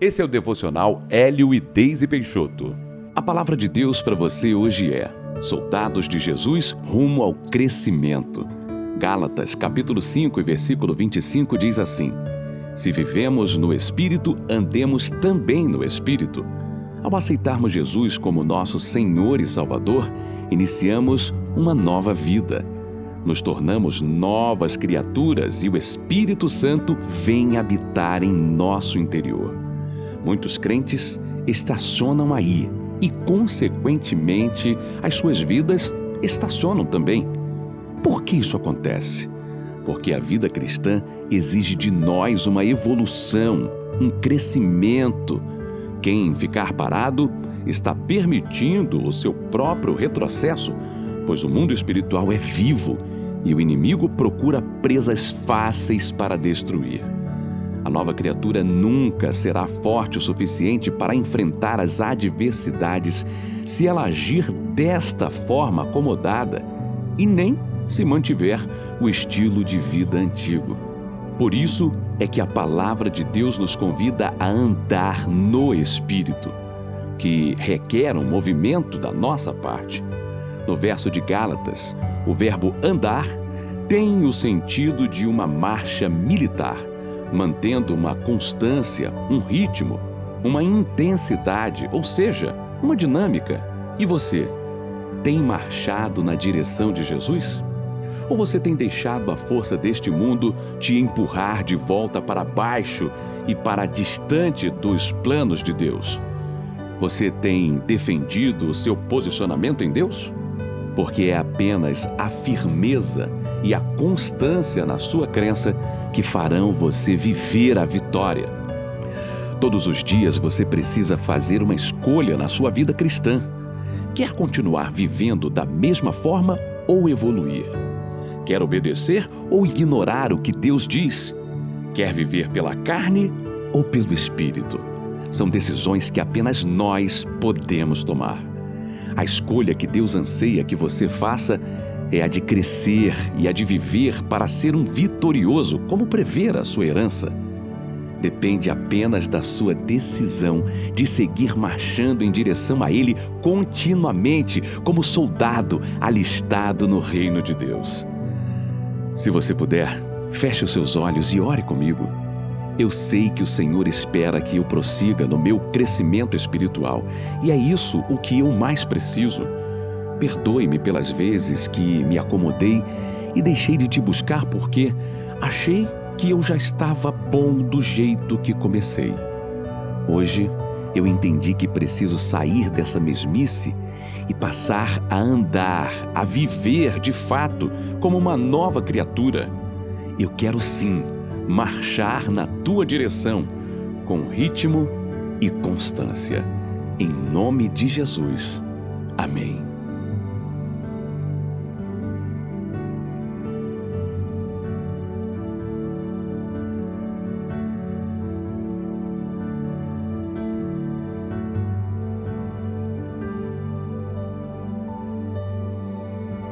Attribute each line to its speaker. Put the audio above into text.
Speaker 1: Esse é o devocional Hélio e Deise Peixoto. A palavra de Deus para você hoje é: Soldados de Jesus rumo ao crescimento. Gálatas, capítulo 5, versículo 25 diz assim: Se vivemos no espírito, andemos também no espírito. Ao aceitarmos Jesus como nosso Senhor e Salvador, iniciamos uma nova vida. Nos tornamos novas criaturas e o Espírito Santo vem habitar em nosso interior. Muitos crentes estacionam aí e, consequentemente, as suas vidas estacionam também. Por que isso acontece? Porque a vida cristã exige de nós uma evolução, um crescimento. Quem ficar parado está permitindo o seu próprio retrocesso, pois o mundo espiritual é vivo e o inimigo procura presas fáceis para destruir. A nova criatura nunca será forte o suficiente para enfrentar as adversidades se ela agir desta forma acomodada e nem se mantiver o estilo de vida antigo. Por isso é que a palavra de Deus nos convida a andar no Espírito, que requer um movimento da nossa parte. No verso de Gálatas, o verbo andar tem o sentido de uma marcha militar mantendo uma constância, um ritmo, uma intensidade, ou seja, uma dinâmica. E você, tem marchado na direção de Jesus? Ou você tem deixado a força deste mundo te empurrar de volta para baixo e para distante dos planos de Deus? Você tem defendido o seu posicionamento em Deus? Porque é apenas a firmeza e a constância na sua crença que farão você viver a vitória. Todos os dias você precisa fazer uma escolha na sua vida cristã. Quer continuar vivendo da mesma forma ou evoluir? Quer obedecer ou ignorar o que Deus diz? Quer viver pela carne ou pelo espírito? São decisões que apenas nós podemos tomar. A escolha que Deus anseia que você faça é a de crescer e a de viver para ser um vitorioso, como prever a sua herança. Depende apenas da sua decisão de seguir marchando em direção a Ele continuamente, como soldado alistado no reino de Deus. Se você puder, feche os seus olhos e ore comigo. Eu sei que o Senhor espera que eu prossiga no meu crescimento espiritual, e é isso o que eu mais preciso. Perdoe-me pelas vezes que me acomodei e deixei de te buscar porque achei que eu já estava bom do jeito que comecei. Hoje eu entendi que preciso sair dessa mesmice e passar a andar, a viver de fato como uma nova criatura. Eu quero sim marchar na tua direção com ritmo e constância. Em nome de Jesus. Amém.